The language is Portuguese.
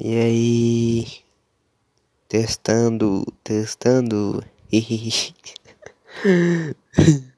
E aí? Testando, testando.